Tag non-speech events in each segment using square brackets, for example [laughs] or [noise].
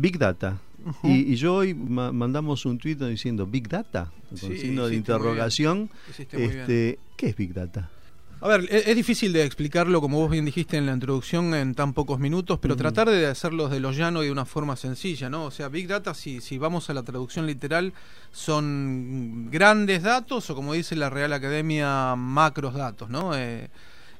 Big Data. y, yo hoy mandamos un tuit diciendo Big Data, con signo de interrogación. Este, ¿Qué es Big Data? A ver, e-, es, difícil de explicarlo, como vos bien dijiste en la introducción, en tan pocos minutos, pero tratar de hacerlo de lo llano y de una forma sencilla, ¿no? O sea, Big Data, si, si vamos a la traducción literal, son grandes datos o, como dice la Real Academia, macros datos, ¿no? Eh,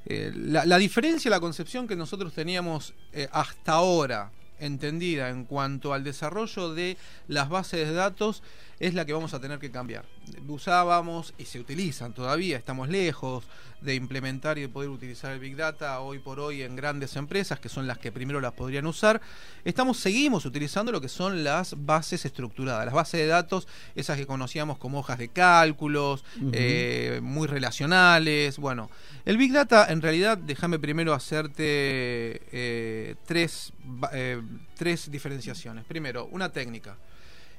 eh, la, diferencia, la concepción que nosotros teníamos eh, hasta ahora entendida en cuanto al desarrollo de las bases de datos es la que vamos a tener que cambiar. Usábamos y se utilizan todavía, estamos lejos de implementar y de poder utilizar el Big Data hoy por hoy en grandes empresas, que son las que primero las podrían usar. Estamos, seguimos utilizando lo que son las bases estructuradas, las bases de datos, esas que conocíamos como hojas de cálculos, eh, muy relacionales. Bueno, el Big Data, en realidad, déjame primero hacerte eh, tres, eh, tres diferenciaciones. Primero, una técnica.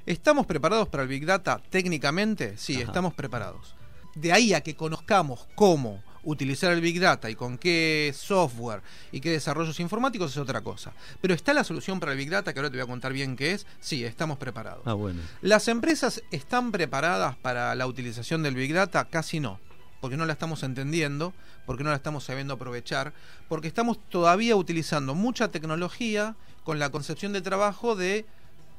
¿Estamos preparados para el Big Data técnicamente? Sí, estamos preparados. De ahí a que conozcamos cómo utilizar el Big Data y con qué software y qué desarrollos informáticos es otra cosa. Pero está la solución para el Big Data, que ahora te voy a contar bien qué es. Sí, estamos preparados. Ah, bueno. ¿Las empresas están preparadas para la utilización del Big Data? Casi no porque no la estamos entendiendo, porque no la estamos sabiendo aprovechar, porque estamos todavía utilizando mucha tecnología con la concepción de trabajo de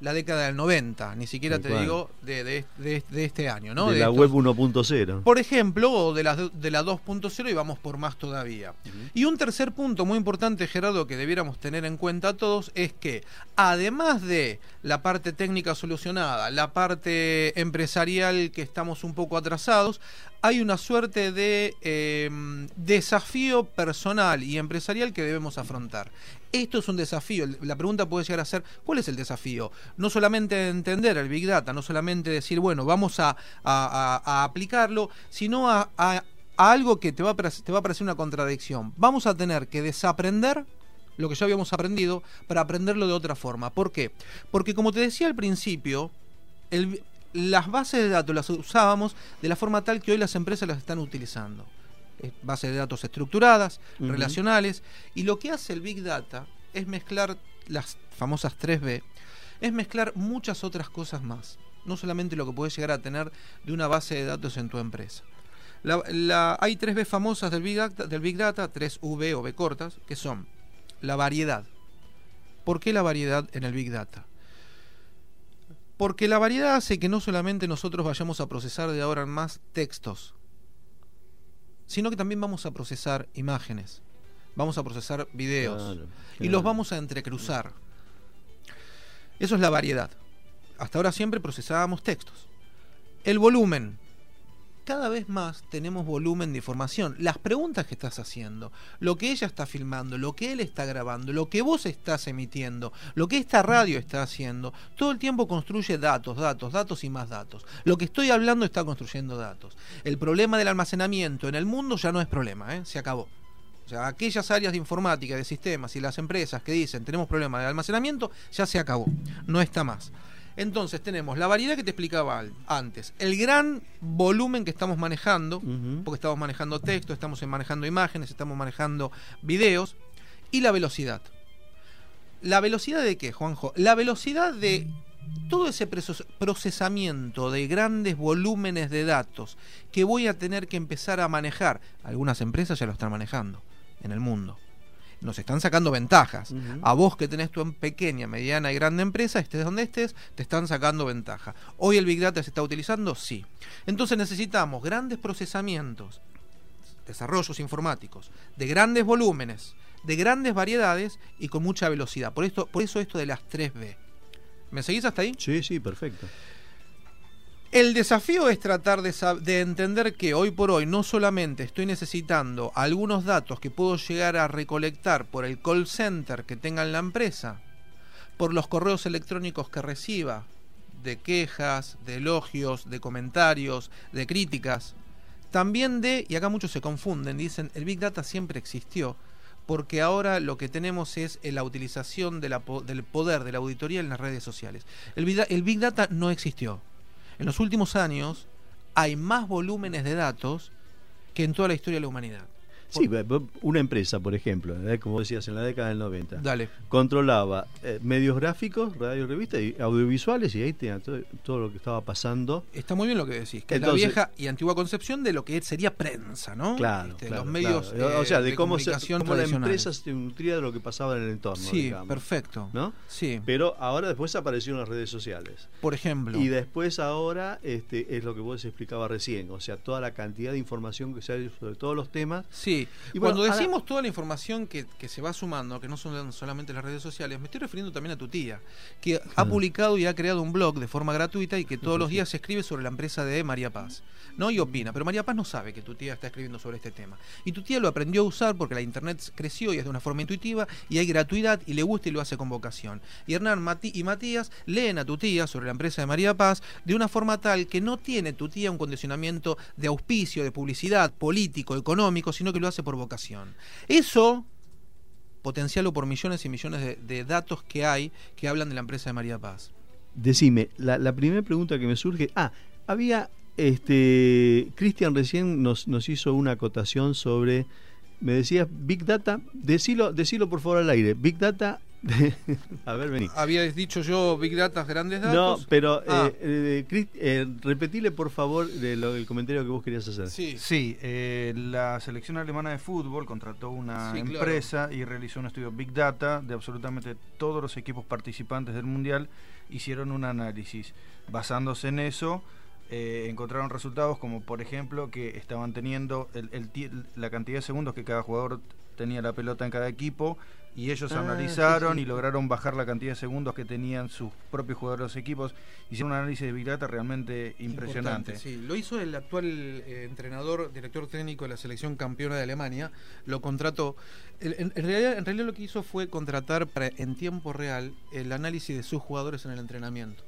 la década del 90, ni siquiera te digo de, de, este año, ¿no? De, la web 1.0. Por ejemplo, o de la, de la 2.0 y vamos por más todavía. Y un tercer punto muy importante, Gerardo, que debiéramos tener en cuenta todos, es que además de la parte técnica solucionada, la parte empresarial que estamos un poco atrasados, hay una suerte de em, desafío personal y empresarial que debemos afrontar. Esto es un desafío. La pregunta puede llegar a ser, ¿cuál es el desafío? No solamente entender el Big Data, no solamente decir, bueno, vamos a, aplicarlo, sino a, algo que te va, a, te va a parecer una contradicción. Vamos a tener que desaprender lo que ya habíamos aprendido para aprenderlo de otra forma. ¿Por qué? Porque como te decía al principio, las bases de datos las usábamos de la forma tal que hoy las empresas las están utilizando. Bases de datos estructuradas, relacionales, y lo que hace el Big Data es mezclar las famosas 3B, es mezclar muchas otras cosas más, no solamente lo que puedes llegar a tener de una base de datos en tu empresa. La, hay 3B famosas del Big, Data, del Big Data, 3V o B cortas, que son la variedad. ¿Por qué la variedad en el Big Data? Porque la variedad hace que no solamente nosotros vayamos a procesar de ahora en más textos, sino que también vamos a procesar imágenes, vamos a procesar videos y los vamos a entrecruzar. Eso es la variedad. Hasta ahora siempre procesábamos textos. El volumen, cada vez más tenemos volumen de información. Las preguntas que estás haciendo, lo que ella está filmando, lo que él está grabando, lo que vos estás emitiendo, lo que esta radio está haciendo, todo el tiempo construye datos, datos, datos y más datos. Lo que estoy hablando está construyendo datos. El problema del almacenamiento en el mundo ya no es problema, ¿eh? se acabó. O sea, aquellas áreas de informática, de sistemas y las empresas que dicen tenemos problemas de almacenamiento, ya se acabó, no está más. Entonces tenemos la variedad que te explicaba antes, el gran volumen que estamos manejando, porque estamos manejando texto, estamos manejando imágenes, estamos manejando videos, y la velocidad. ¿La velocidad de qué, Juanjo? La velocidad de todo ese procesamiento de grandes volúmenes de datos que voy a tener que empezar a manejar. Algunas empresas ya lo están manejando en el mundo nos están sacando ventajas. A vos que tenés tu pequeña, mediana y grande empresa, estés donde estés, te están sacando ventaja. Hoy el Big Data se está utilizando, sí. Entonces necesitamos grandes procesamientos, desarrollos informáticos, de grandes volúmenes, de grandes variedades y con mucha velocidad. Por, esto, por eso esto de las 3B. ¿Me seguís hasta ahí? Sí, sí, perfecto. El desafío es tratar de, entender que hoy por hoy no solamente estoy necesitando algunos datos que puedo llegar a recolectar por el call center que tenga en la empresa, por los correos electrónicos que reciba, de quejas, de elogios, de comentarios, de críticas, también de, y acá muchos se confunden, dicen, el Big Data siempre existió, porque ahora lo que tenemos es la utilización del poder de la auditoría en las redes sociales. el Big Data no existió en los últimos años hay más volúmenes de datos que en toda la historia de la humanidad. Sí, una empresa, por ejemplo, como decías, en la década del 90, Dale. controlaba eh, medios gráficos, radio, revista y audiovisuales y ahí tenía todo, lo que estaba pasando. Está muy bien lo que decís, que es la vieja y antigua concepción de lo que sería prensa, ¿no? Claro, este, los medios o sea, de, cómo, se, cómo la empresa se nutría de lo que pasaba en el entorno. Sí, perfecto. ¿no? Sí. Pero ahora después aparecieron las redes sociales. Por ejemplo. Y después ahora este, es lo que vos explicabas recién, o sea, toda la cantidad de información que se ha sobre todos los temas. Sí, y cuando decimos toda la información que, se va sumando, que no son solamente las redes sociales, me estoy refiriendo también a tu tía, que ha publicado y ha creado un blog de forma gratuita y que todos los días se escribe sobre la empresa de María Paz. ¿no? Y opina, pero María Paz no sabe que tu tía está escribiendo sobre este tema. Y tu tía lo aprendió a usar porque la internet creció y es de una forma intuitiva y hay gratuidad y le gusta y lo hace con vocación. Y Hernán y Matías leen a tu tía sobre la empresa de María Paz de una forma tal que no tiene tu tía un condicionamiento de auspicio, de publicidad, político, económico, sino que lo hace por vocación. Eso potencialo por millones y millones de, datos que hay que hablan de la empresa de María Paz. Decime, la, primera pregunta que me surge, ah, había este, Cristian recién nos, nos hizo una acotación sobre, me decías, Big Data, decilo, decilo por favor al aire, Big Data [laughs] a ver, vení. Habías dicho yo Big Data, grandes datos. No, pero ah. eh, eh, eh, repetile por favor el comentario que vos querías hacer. Sí, sí la selección alemana de fútbol contrató una empresa y realizó un estudio Big Data de absolutamente todos los equipos participantes del Mundial. Hicieron un análisis. Basándose en eso, eh, encontraron resultados como por ejemplo que estaban teniendo la cantidad de segundos que cada jugador tenía la pelota en cada equipo y ellos ah, analizaron y lograron bajar la cantidad de segundos que tenían sus propios jugadores de los equipos. Hicieron un análisis de Big Data realmente impresionante. Sí, lo hizo el actual eh, entrenador, director técnico de la selección campeona de Alemania. Lo contrató. En, realidad, en realidad lo que hizo fue contratar en tiempo real el análisis de sus jugadores en el entrenamiento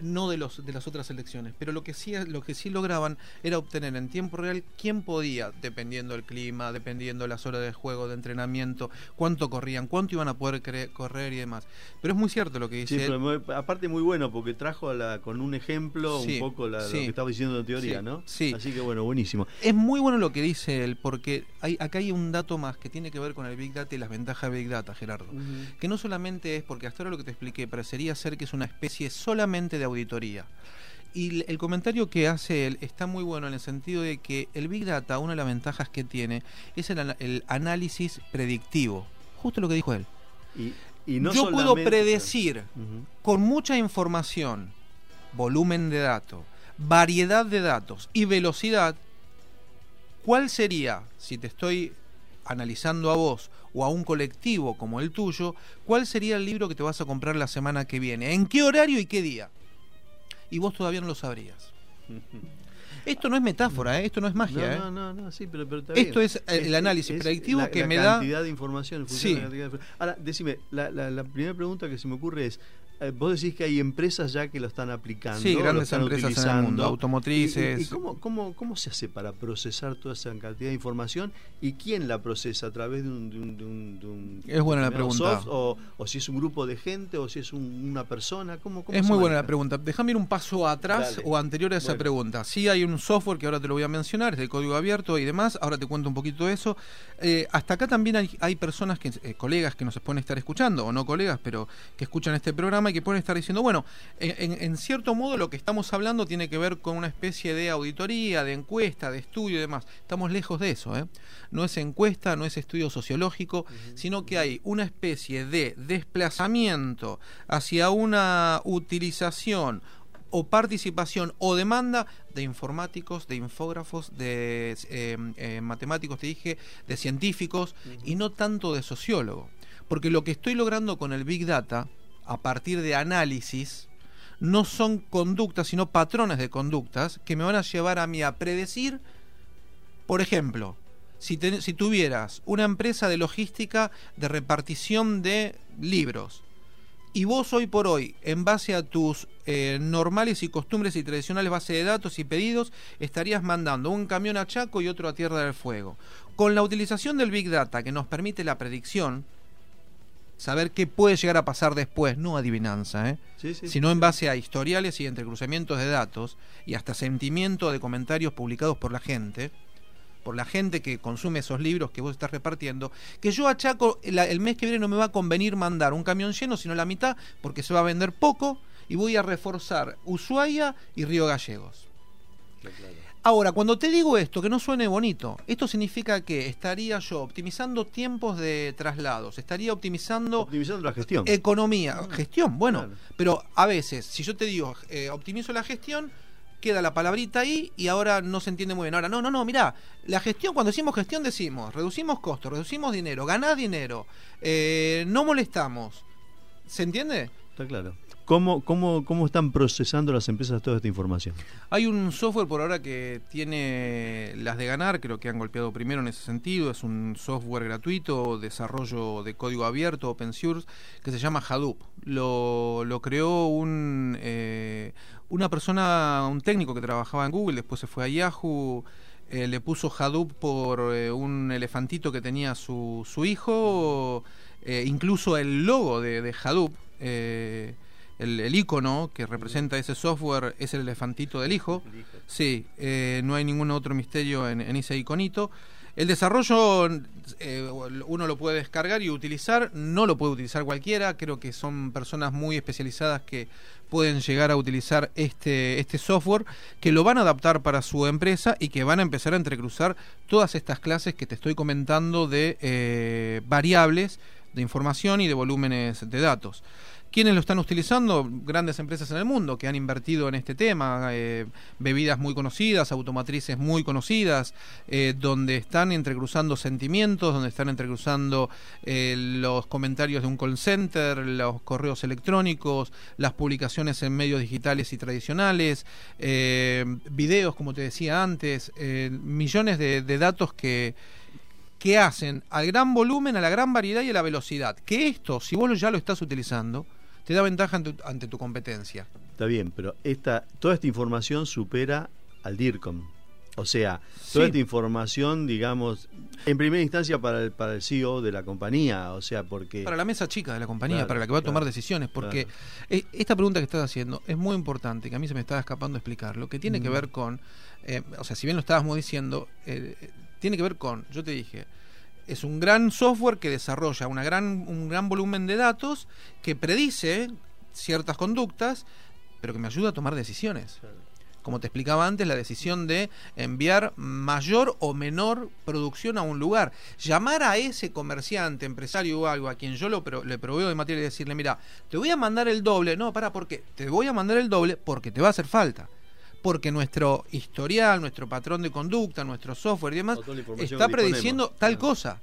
no de los de las otras elecciones, pero lo que sí lo que sí lograban era obtener en tiempo real quién podía, dependiendo del clima, dependiendo las horas de juego, de entrenamiento, cuánto corrían, cuánto iban a poder correr y demás. Pero es muy cierto lo que dice. Sí, aparte muy bueno porque trajo la, con un ejemplo un poco la, lo que estaba diciendo en teoría, ¿no? Sí. Así que bueno, buenísimo. Es muy bueno lo que dice él porque hay acá hay un dato más que tiene que ver con el Big Data y las ventajas de Big Data, Gerardo. Que no solamente es porque hasta ahora lo que te expliqué parecería ser que es una especie solamente de auditoría. Y el comentario que hace él está muy bueno en el sentido de que el Big Data, una de las ventajas que tiene, es el, análisis predictivo. Justo lo que dijo él. Y, no Yo puedo predecir con mucha información, volumen de datos, variedad de datos y velocidad, cuál sería, si te estoy analizando a vos o a un colectivo como el tuyo, cuál sería el libro que te vas a comprar la semana que viene, en qué horario y qué día y vos todavía no lo sabrías. Esto no es metáfora, ¿eh? esto no es magia. ¿eh? No, no, no, sí, pero, Esto es el análisis predictivo que me da. La cantidad de información. Sí. Ahora, decime, la, la, primera pregunta que se me ocurre es: eh, vos decís que hay empresas ya que lo están aplicando. Sí, grandes empresas utilizando. en el mundo, automotrices. ¿Y, cómo, cómo, cómo, se hace para procesar toda esa cantidad de información? ¿Y quién la procesa? ¿A través de un, de un, es buena la pregunta. o, o, si es un grupo de gente o si es una persona? ¿Cómo, es muy buena la pregunta. Déjame ir un paso atrás o anterior a esa pregunta. Sí hay un software que ahora te lo voy a mencionar, es de código abierto y demás. Ahora te cuento un poquito de eso. Eh, hasta acá también hay, hay personas, que eh, colegas que nos pueden estar escuchando, o no colegas, pero que escuchan este programa y que pueden estar diciendo, bueno, en, cierto modo lo que estamos hablando tiene que ver con una especie de auditoría, de encuesta, de estudio y demás. Estamos lejos de eso, ¿eh? No es encuesta, no es estudio sociológico, sino que hay una especie de desplazamiento hacia una utilización o participación o demanda de informáticos, de infógrafos, de eh, eh, matemáticos, te dije, de científicos y no tanto de sociólogos. Porque lo que estoy logrando con el Big Data, a partir de análisis, no son conductas, sino patrones de conductas que me van a llevar a mí a predecir, por ejemplo, si, si tuvieras una empresa de logística de repartición de libros, y vos hoy por hoy, en base a tus eh, normales y costumbres y tradicionales bases de datos y pedidos, estarías mandando un camión a Chaco y otro a Tierra del Fuego. Con la utilización del Big Data que nos permite la predicción, saber qué puede llegar a pasar después, no adivinanza, ¿eh? sino en base a historiales y entrecruzamientos de datos y hasta sentimiento de comentarios publicados por la gente, por la gente que consume esos libros que vos estás repartiendo, que yo a Chaco el mes que viene no me va a convenir mandar un camión lleno, sino la mitad, porque se va a vender poco y voy a reforzar Ushuaia y Río Gallegos. Ahora, cuando te digo esto, que no suene bonito, esto significa que estaría yo optimizando tiempos de traslados, estaría optimizando... Optimizando la gestión. Economía, ah, gestión, bueno, pero a veces, si yo te digo, eh, optimizo la gestión, queda la palabrita ahí y ahora no se entiende muy bien. Ahora, no, no, no, mirá, la gestión, cuando decimos gestión decimos, reducimos costos, reducimos dinero, ganás dinero, eh, no molestamos. ¿Se entiende? Está claro. ¿Cómo, cómo, ¿Cómo están procesando las empresas toda esta información? Hay un software por ahora que tiene las de ganar, creo que han golpeado primero en ese sentido. Es un software gratuito, desarrollo de código abierto, open source, que se llama Hadoop. Lo, lo creó un, eh, una persona, un técnico que trabajaba en Google, después se fue a Yahoo. Eh, le puso Hadoop por eh, un elefantito que tenía su, su hijo, incluso el logo de, de Hadoop el, icono que representa ese software es el elefantito del hijo. Sí, eh, no hay ningún otro misterio en, ese iconito. El desarrollo eh, uno lo puede descargar y utilizar, no lo puede utilizar cualquiera, creo que son personas muy especializadas que pueden llegar a utilizar este, este software, que lo van a adaptar para su empresa y que van a empezar a entrecruzar todas estas clases que te estoy comentando de eh, variables de información y de volúmenes de datos. ¿Quiénes lo están utilizando? Grandes empresas en el mundo que han invertido en este tema, eh, bebidas muy conocidas, automatrices muy conocidas, eh, donde están entrecruzando sentimientos, donde están entrecruzando eh, los comentarios de un call center, los correos electrónicos, las publicaciones en medios digitales y tradicionales, videos, como te decía antes, millones de, de datos que que hacen al gran volumen, a la gran variedad y a la velocidad. Que esto, si vos ya lo estás utilizando, te da ventaja ante, tu competencia. Está bien, pero esta, toda esta información supera al DIRCOM. O sea, toda esta información, digamos, en primera instancia para el, para el CEO de la compañía, o sea, porque... Para la mesa chica de la compañía, para la que va a tomar decisiones, porque e, esta pregunta que estás haciendo es muy importante, que a mí se me estaba escapando explicar, lo que tiene que ver con, eh, o sea, si bien lo estábamos diciendo, eh, tiene que ver con, yo te dije, es un gran software que desarrolla una gran, un gran volumen de datos que predice ciertas conductas, pero que me ayuda a tomar decisiones. Como te explicaba antes, la decisión de enviar mayor o menor producción a un lugar. Llamar a ese comerciante, empresario o algo a quien yo lo le proveo de materia y decirle, mira, te voy a mandar el doble. No, para, ¿por qué? Te voy a mandar el doble porque te va a hacer falta porque nuestro historial, nuestro patrón de conducta, nuestro software y demás está prediciendo tal cosa.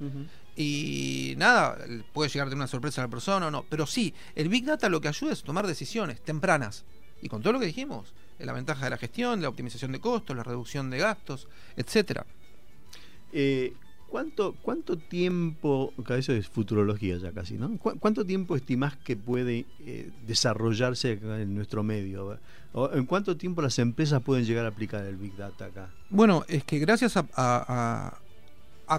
Y nada, puede llegar de una sorpresa a la persona o no, pero sí, el Big Data lo que ayuda es tomar decisiones tempranas. Y con todo lo que dijimos, la ventaja de la gestión, la optimización de costos, la reducción de gastos, etcétera. Eh, ¿Cuánto, ¿Cuánto tiempo, eso es futurología ya casi, ¿no? ¿Cuánto tiempo estimás que puede eh, desarrollarse en nuestro medio? ¿En cuánto tiempo las empresas pueden llegar a aplicar el Big Data acá? Bueno, es que gracias a, a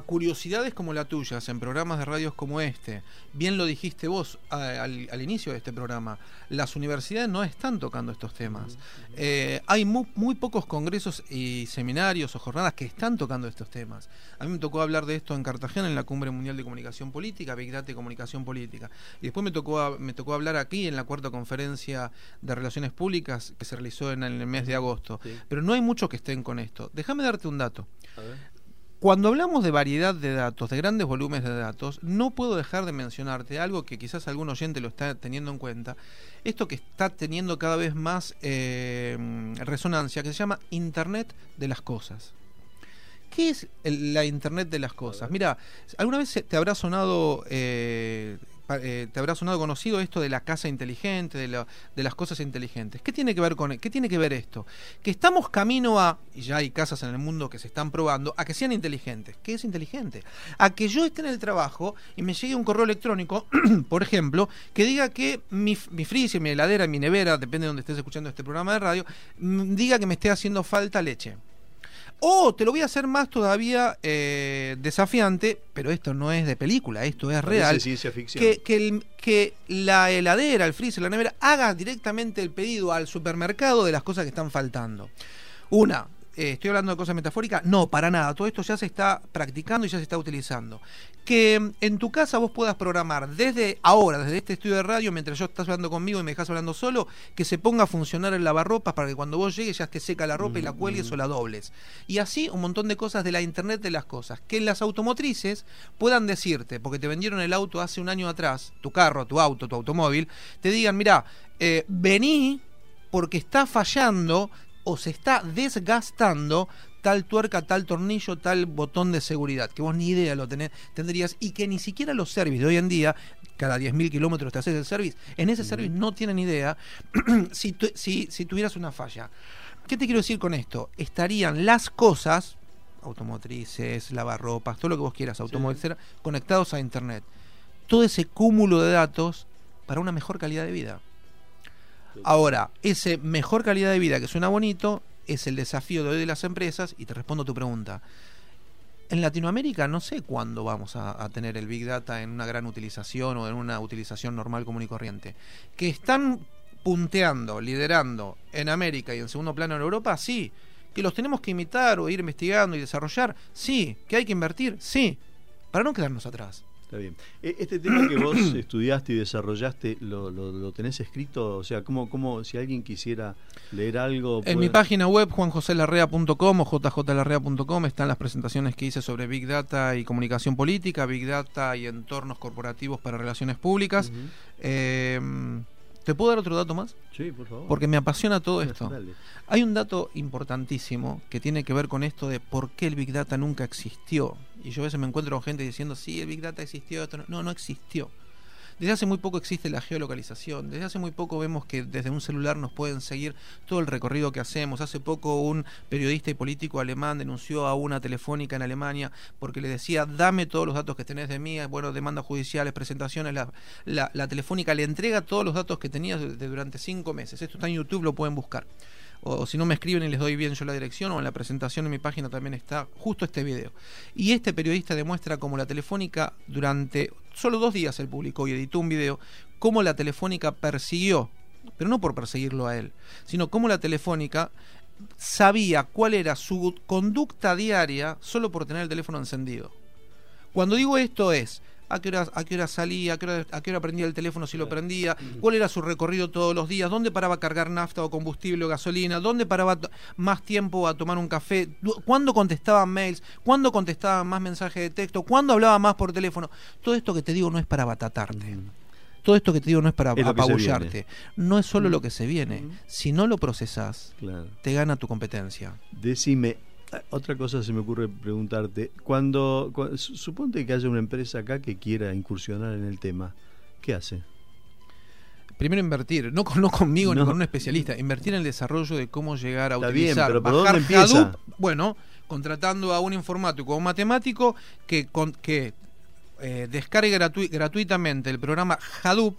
curiosidades como la tuya, en programas de radios como este, bien lo dijiste vos al, inicio de este programa, las universidades no están tocando estos temas. Eh, hay muy, pocos congresos y seminarios o jornadas que están tocando estos temas. A mí me tocó hablar de esto en Cartagena, en la Cumbre Mundial de Comunicación Política, Big Data y Comunicación Política. Y después me tocó, me tocó hablar aquí en la cuarta conferencia de Relaciones Públicas que se realizó en el mes de agosto. Pero no hay muchos que estén con esto. Déjame darte un dato. Cuando hablamos de variedad de datos, de grandes volúmenes de datos, no puedo dejar de mencionarte algo que quizás algún oyente lo está teniendo en cuenta, esto que está teniendo cada vez más eh, resonancia, que se llama Internet de las Cosas. ¿Qué es la Internet de las Cosas? Mira, ¿alguna vez te habrá sonado eh, eh, te habrá sonado conocido esto de la casa inteligente, de, de, las cosas inteligentes. ¿Qué tiene que ver con qué tiene que ver esto? Que estamos camino a y ya hay casas en el mundo que se están probando a que sean inteligentes. ¿Qué es inteligente? A que yo esté en el trabajo y me llegue un correo electrónico, [clears throat] por ejemplo, que diga que mi, mi freezer, mi heladera, mi nevera, depende de donde estés escuchando este programa de radio, diga que me esté haciendo falta leche. O te lo voy a hacer más todavía eh, desafiante, pero esto no es de película, esto es real. ciencia ficción. Que, que, que, la heladera, el freezer, la nevera, haga directamente el pedido al supermercado de las cosas que están faltando. Una, eh, estoy hablando de cosas metafóricas, no, para nada, todo esto ya se está practicando y ya se está utilizando. Que mm, en tu casa vos puedas programar desde ahora, desde este estudio de radio, mientras yo estás hablando conmigo y me dejas hablando solo, que se ponga a funcionar el lavarropas para que cuando vos llegues ya esté seca la ropa y la mm, cuelgues mm. o la dobles. Y así un montón de cosas de la Internet de las cosas. Que las automotrices puedan decirte, porque te vendieron el auto hace un año atrás, tu carro, tu auto, tu automóvil, te digan, mira, eh, vení porque está fallando o se está desgastando tal tuerca, tal tornillo, tal botón de seguridad, que vos ni idea lo tenés, tendrías y que ni siquiera los servicios de hoy en día, cada 10.000 kilómetros te haces el service, en ese service no tienen idea [clears throat] si, si, si tuvieras una falla. ¿Qué te quiero decir con esto? Estarían las cosas, automotrices, lavarropas, todo lo que vos quieras, automóviles, conectados a Internet. Todo ese cúmulo de datos para una mejor calidad de vida. Ahora, ese mejor calidad de vida que suena bonito es el desafío de hoy de las empresas y te respondo a tu pregunta. En Latinoamérica no sé cuándo vamos a, tener el Big Data en una gran utilización o en una utilización normal, común y corriente. Que están punteando, liderando en América y en segundo plano en Europa, sí. Que los tenemos que imitar o ir investigando y desarrollar, sí. Que hay que invertir, sí. Para no quedarnos atrás. Está bien. E, este tema que vos [coughs] estudiaste y desarrollaste, ¿lo, lo, tenés escrito? O sea, ¿cómo, ¿cómo, si alguien quisiera leer algo? En mi página web, juanjoselarrea.com o jjlarrea.com, están las presentaciones que hice sobre Big Data y comunicación política, Big Data y entornos corporativos para relaciones públicas. ¿Te puedo dar otro dato más? Sí, por favor. Porque me apasiona todo esto. Hay un dato importantísimo que tiene que ver con esto de por qué el Big Data nunca existió. Y yo a veces me encuentro con gente diciendo, sí, el Big Data existió. No, no existió. Desde hace muy poco existe la geolocalización, desde hace muy poco vemos que desde un celular nos pueden seguir todo el recorrido que hacemos. Hace poco un periodista y político alemán denunció a una telefónica en Alemania porque le decía, dame todos los datos que tenés de mí, bueno, demandas judiciales, presentaciones, la, telefónica le entrega todos los datos que tenías durante cinco meses. Esto está en YouTube, lo pueden buscar o, si no me escriben y les doy bien yo la dirección, o en la presentación en mi página también está justo este video. Y este periodista demuestra cómo la telefónica durante solo dos días él publicó y editó un video, cómo la telefónica persiguió, pero no por perseguirlo a él, sino cómo la telefónica sabía cuál era su conducta diaria solo por tener el teléfono encendido. Cuando digo esto es, a qué hora, a qué hora salía, a qué hora, a qué hora prendía el teléfono si lo prendía, cuál era su recorrido todos los días, dónde paraba a cargar nafta o combustible o gasolina, dónde paraba más tiempo a tomar un café, cuándo contestaba mails, cuándo contestaba más mensajes de texto, cuándo hablaba más por teléfono. Todo esto que te digo no es para batatarte. Todo esto que te digo no es para apabullarte. No es solo lo que se viene. Si no lo procesas, te gana tu competencia. Decime, otra cosa se me ocurre preguntarte. Cuando, suponte que haya una empresa acá que quiera incursionar en el tema, ¿qué hace? Primero invertir, no, no conmigo ni con un especialista, invertir en el desarrollo de cómo llegar a utilizar, bien, pero bajar Hadoop, bueno, contratando a un informático o un matemático que, que eh, descargue gratuitamente el programa Hadoop,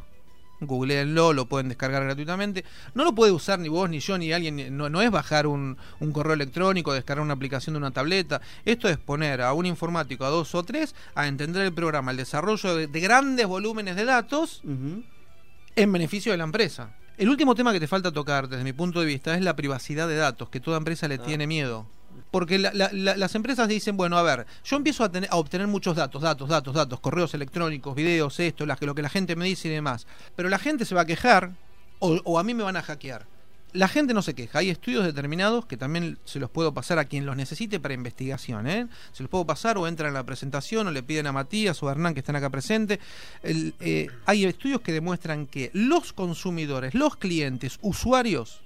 googleenlo, lo pueden descargar gratuitamente. No lo puede usar ni vos, ni yo, ni alguien. No, es bajar un, correo electrónico, descargar una aplicación de una tableta. Esto es poner a un informático, a dos o tres, a entender el programa, el desarrollo de, grandes volúmenes de datos en beneficio de la empresa. El último tema que te falta tocar, desde mi punto de vista, es la privacidad de datos, que toda empresa le ah. tiene miedo porque las empresas dicen, bueno, a ver, yo empiezo a, tener, a obtener muchos datos, datos, datos, datos, correos electrónicos, videos, esto, lo que la gente me dice y demás. Pero la gente se va a quejar o, a mí me van a hackear. La gente no se queja. Hay estudios determinados que también se los puedo pasar a quien los necesite para investigación. ¿eh? Se los puedo pasar o entran en la presentación o le piden a Matías o a Hernán que están acá presentes. Eh, hay estudios que demuestran que los consumidores, los clientes, usuarios,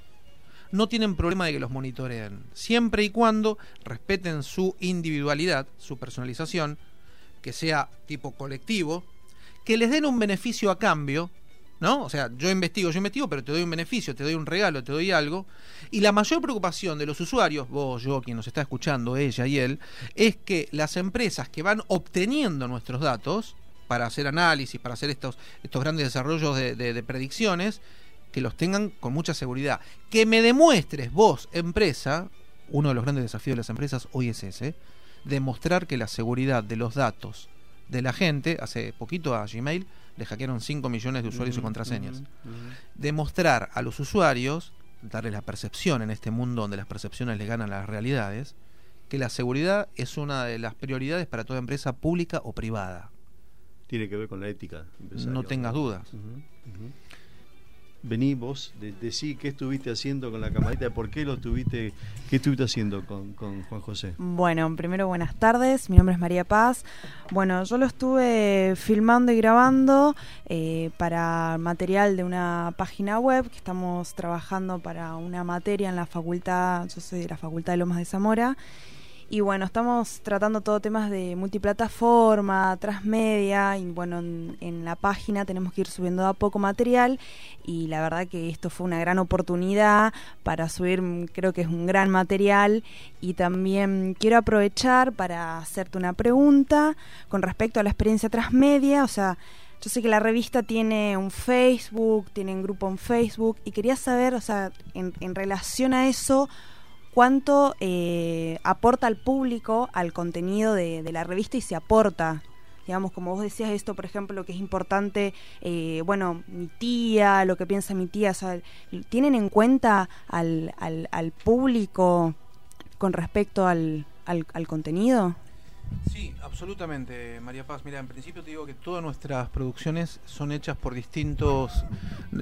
no tienen problema de que los monitoreen, siempre y cuando respeten su individualidad, su personalización, que sea tipo colectivo, que les den un beneficio a cambio, ¿no? O sea, yo investigo, yo investigo, pero te doy un beneficio, te doy un regalo, te doy algo. Y la mayor preocupación de los usuarios, vos, yo, quien nos está escuchando, ella y él, es que las empresas que van obteniendo nuestros datos para hacer análisis, para hacer estos, estos grandes desarrollos de predicciones, que los tengan con mucha seguridad. Que me demuestres vos, empresa, uno de los grandes desafíos de las empresas hoy es ese, demostrar que la seguridad de los datos de la gente, hace poquito a Gmail le hackearon 5 millones de usuarios y contraseñas, demostrar a los usuarios darles la percepción en este mundo donde las percepciones le ganan las realidades, que la seguridad es una de las prioridades para toda empresa pública o privada. Tiene que ver con la ética. No tengas dudas vení vos, de, qué estuviste haciendo con la camarita, por qué lo estuviste, qué estuviste haciendo con, Juan José. Bueno, primero buenas tardes, mi nombre es María Paz. Bueno, yo lo estuve filmando y grabando eh, para material de una página web que estamos trabajando para una materia en la facultad, yo soy de la Facultad de Lomas de Zamora y bueno, estamos tratando todo temas de multiplataforma, transmedia, y bueno, en, la página tenemos que ir subiendo a poco material y la verdad que esto fue una gran oportunidad para subir, creo que es un gran material. Y también quiero aprovechar para hacerte una pregunta con respecto a la experiencia transmedia, o sea, yo sé que la revista tiene un Facebook, tiene un grupo en Facebook y quería saber, o sea, en, en relación a eso, cuánto eh, aporta al público al contenido de, la revista y se aporta digamos, como vos decías esto, por ejemplo, lo que es importante, eh, bueno, mi tía, lo que piensa mi tía, ¿tienen en cuenta al, al, público con respecto al, al contenido? Sí, absolutamente, María Paz. Mira, en principio te digo que todas nuestras producciones son hechas por distintos,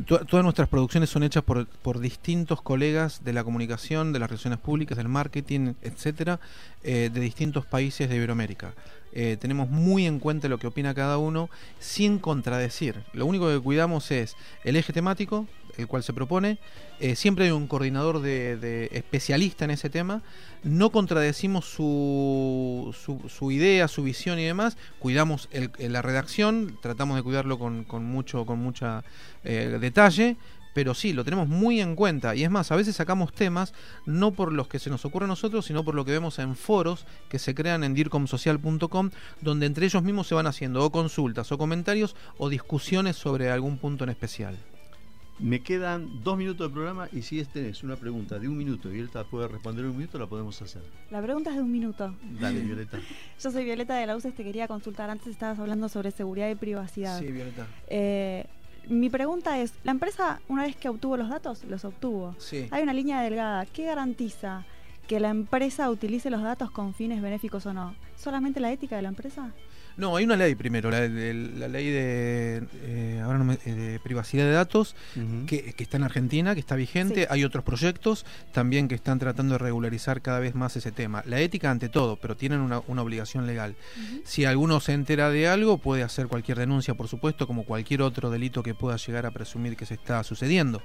todas nuestras producciones son hechas por, por, distintos colegas de la comunicación, de las relaciones públicas, del marketing, etcétera, eh, de distintos países de Iberoamérica. Eh, tenemos muy en cuenta lo que opina cada uno sin contradecir. Lo único que cuidamos es el eje temático, el cual se propone. Eh, siempre hay un coordinador de, especialista en ese tema. No contradecimos su, su, idea, su visión y demás. Cuidamos la redacción, tratamos de cuidarlo con, con mucho, con mucha eh, detalle pero sí, lo tenemos muy en cuenta. Y es más, a veces sacamos temas no por los que se nos ocurre a nosotros, sino por lo que vemos en foros que se crean en dircomsocial.com, donde entre ellos mismos se van haciendo o consultas o comentarios o discusiones sobre algún punto en especial. Me quedan dos minutos de programa y si tenés una pregunta de un minuto y él puede responder en un minuto, la podemos hacer. La pregunta es de un minuto. Dale, [laughs] Violeta. Yo soy Violeta de la UCES, te quería consultar. Antes estabas hablando sobre seguridad y privacidad. Sí, Violeta. Eh, mi pregunta es, la empresa una vez que obtuvo los datos, los obtuvo. Sí. Hay una línea delgada. ¿Qué garantiza que la empresa utilice los datos con fines benéficos o no? ¿Solamente la ética de la empresa? No, hay una ley primero, la, la ley de, eh, ahora eh, de privacidad de datos, que, está en Argentina, que está vigente. Hay otros proyectos también que están tratando de regularizar cada vez más ese tema. La ética ante todo, pero tienen una, obligación legal. Si alguno se entera de algo, puede hacer cualquier denuncia, por supuesto, como cualquier otro delito que pueda llegar a presumir que se está sucediendo.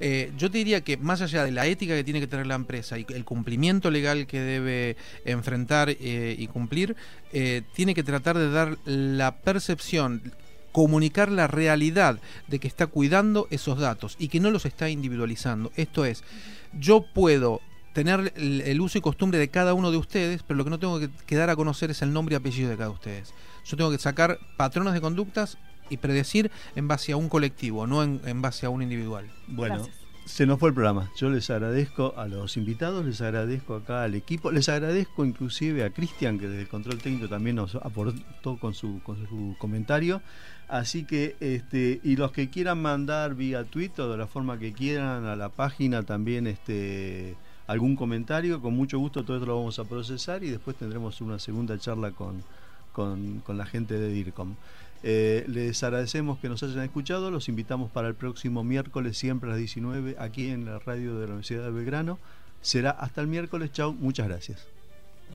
Eh, yo te diría que más allá de la ética que tiene que tener la empresa y el cumplimiento legal que debe enfrentar y cumplir, tiene que tratar de dar la percepción, comunicar la realidad de que está cuidando esos datos y que no los está individualizando. Esto es, yo puedo tener el, uso y costumbre de cada uno de ustedes, pero lo que no tengo que, dar a conocer es el nombre y apellido de cada uno de ustedes. Yo tengo que sacar patrones de conductas y predecir en base a un colectivo, no en, base a un individual. Bueno. Se nos fue el programa. Yo les agradezco a los invitados, les agradezco acá al equipo, les agradezco inclusive a Cristian, que desde el control técnico también nos aportó con su, comentario. Así que, este, y los que quieran mandar vía Twitter, de la forma que quieran, a la página también este, algún comentario, con mucho gusto todo esto lo vamos a procesar y después tendremos una segunda charla con, con, con la gente de DIRCOM. Eh, les agradecemos que nos hayan escuchado, los invitamos para el próximo miércoles, siempre a las 19, aquí en la radio de la Universidad de Belgrano. Será hasta el miércoles, chao, muchas gracias.